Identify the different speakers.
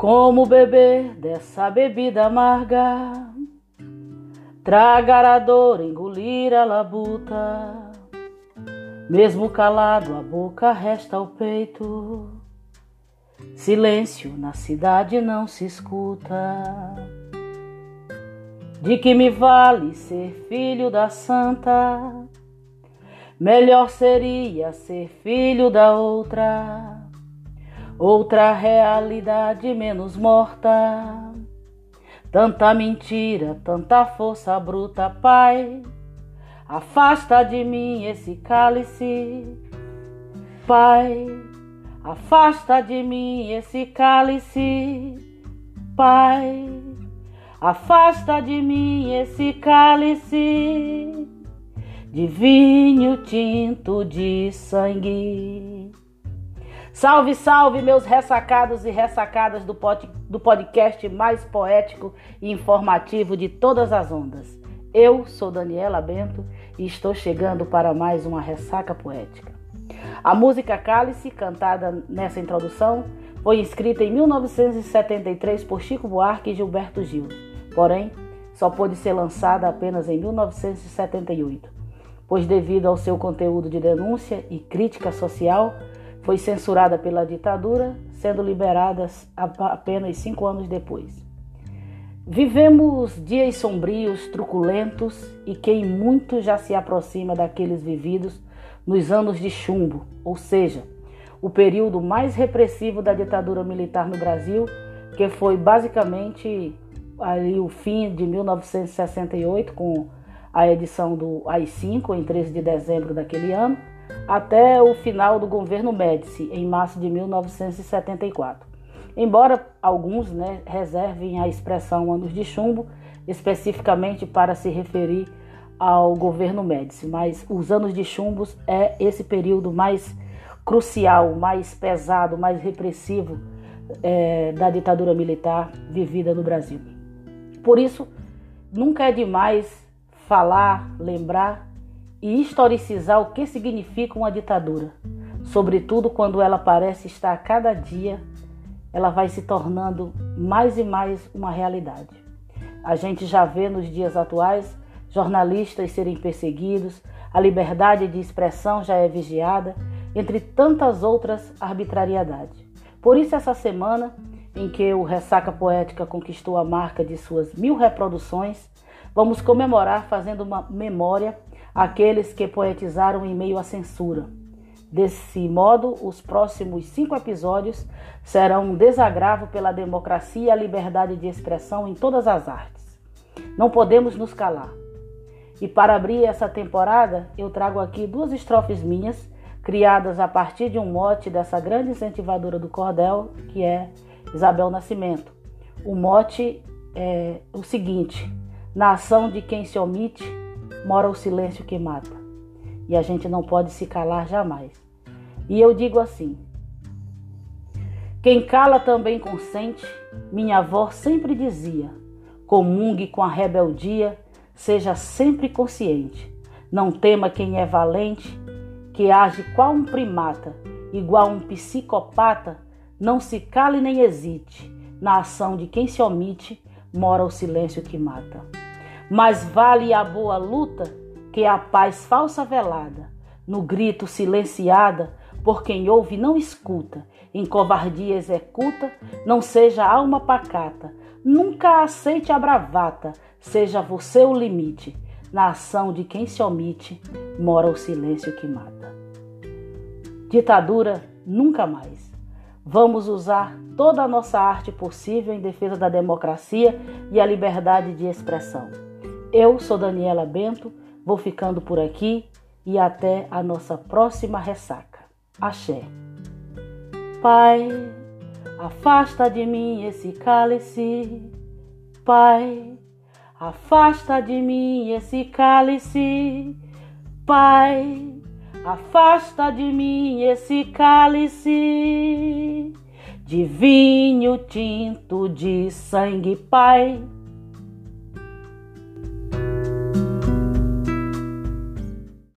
Speaker 1: Como beber dessa bebida amarga? Tragar a dor, engolir a labuta. Mesmo calado, a boca resta ao peito. Silêncio na cidade não se escuta. De que me vale ser filho da santa? Melhor seria ser filho da outra outra realidade menos morta. Tanta mentira, tanta força bruta, Pai. Afasta de mim esse cálice, Pai. Afasta de mim esse cálice, Pai. Afasta de mim esse cálice de vinho tinto de sangue. Salve, salve, meus ressacados e ressacadas do, pod, do podcast mais poético e informativo de todas as ondas. Eu sou Daniela Bento e estou chegando para mais uma ressaca poética. A música Cálice, cantada nessa introdução, foi escrita em 1973 por Chico Buarque e Gilberto Gil, porém, só pôde ser lançada apenas em 1978, pois, devido ao seu conteúdo de denúncia e crítica social, foi censurada pela ditadura, sendo liberada apenas cinco anos depois. Vivemos dias sombrios, truculentos e quem muito já se aproxima daqueles vividos nos anos de chumbo, ou seja, o período mais repressivo da ditadura militar no Brasil, que foi basicamente ali o fim de 1968 com a edição do AI-5 em 13 de dezembro daquele ano até o final do governo Médici, em março de 1974. Embora alguns né, reservem a expressão anos de chumbo especificamente para se referir ao governo Médici, mas os anos de chumbos é esse período mais crucial, mais pesado, mais repressivo é, da ditadura militar vivida no Brasil. Por isso, nunca é demais falar, lembrar e historicizar o que significa uma ditadura, sobretudo quando ela parece estar a cada dia, ela vai se tornando mais e mais uma realidade. A gente já vê nos dias atuais jornalistas serem perseguidos, a liberdade de expressão já é vigiada, entre tantas outras arbitrariedades. Por isso, essa semana, em que o Ressaca Poética conquistou a marca de suas mil reproduções, vamos comemorar fazendo uma memória aqueles que poetizaram em meio à censura. Desse modo, os próximos cinco episódios serão um desagravo pela democracia e a liberdade de expressão em todas as artes. Não podemos nos calar. E para abrir essa temporada, eu trago aqui duas estrofes minhas, criadas a partir de um mote dessa grande incentivadora do cordel, que é Isabel Nascimento. O mote é o seguinte: na ação de quem se omite, mora o silêncio que mata. E a gente não pode se calar jamais. E eu digo assim: quem cala também consente, minha avó sempre dizia: comungue com a rebeldia, seja sempre consciente. Não tema quem é valente, que age qual um primata, igual um psicopata, não se cale nem hesite. Na ação de quem se omite, mora o silêncio que mata. Mais vale a boa luta que a paz falsa velada, no grito silenciada, por quem ouve não escuta, em covardia executa, não seja alma pacata, nunca aceite a bravata, seja você o limite. Na ação de quem se omite, mora o silêncio que mata. Ditadura nunca mais. Vamos usar toda a nossa arte possível em defesa da democracia e a liberdade de expressão. Eu sou Daniela Bento, vou ficando por aqui e até a nossa próxima ressaca. Axé. Pai, afasta de mim esse cálice. Pai, afasta de mim esse cálice. Pai, afasta de mim esse cálice de vinho tinto de sangue, Pai